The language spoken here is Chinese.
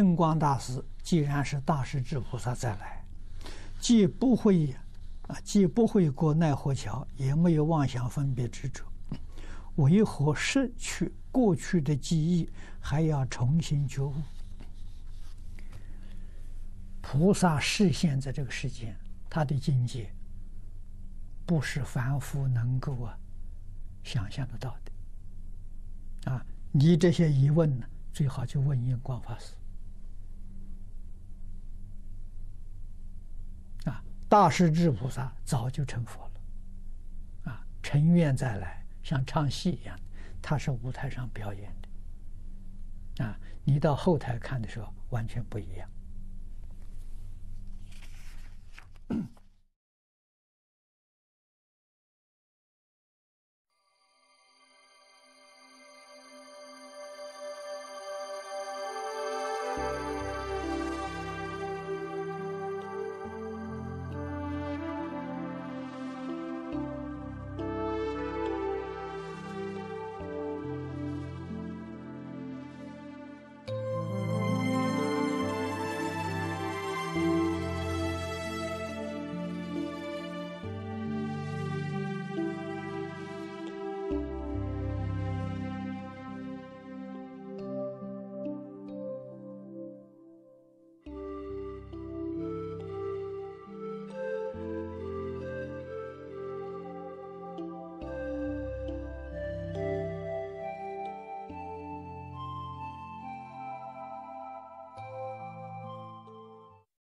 印光大师既然是大势至菩萨再来，既不会啊，既不会过奈何桥，也没有妄想分别执着，为何失去过去的记忆，还要重新觉悟？菩萨示现在这个世间，他的境界不是凡夫能够啊想象得到的。啊，你这些疑问呢，最好就问印光法师。啊，大势至菩萨早就成佛了，啊，成愿再来，像唱戏一样，他是舞台上表演的。啊，你到后台看的时候，完全不一样。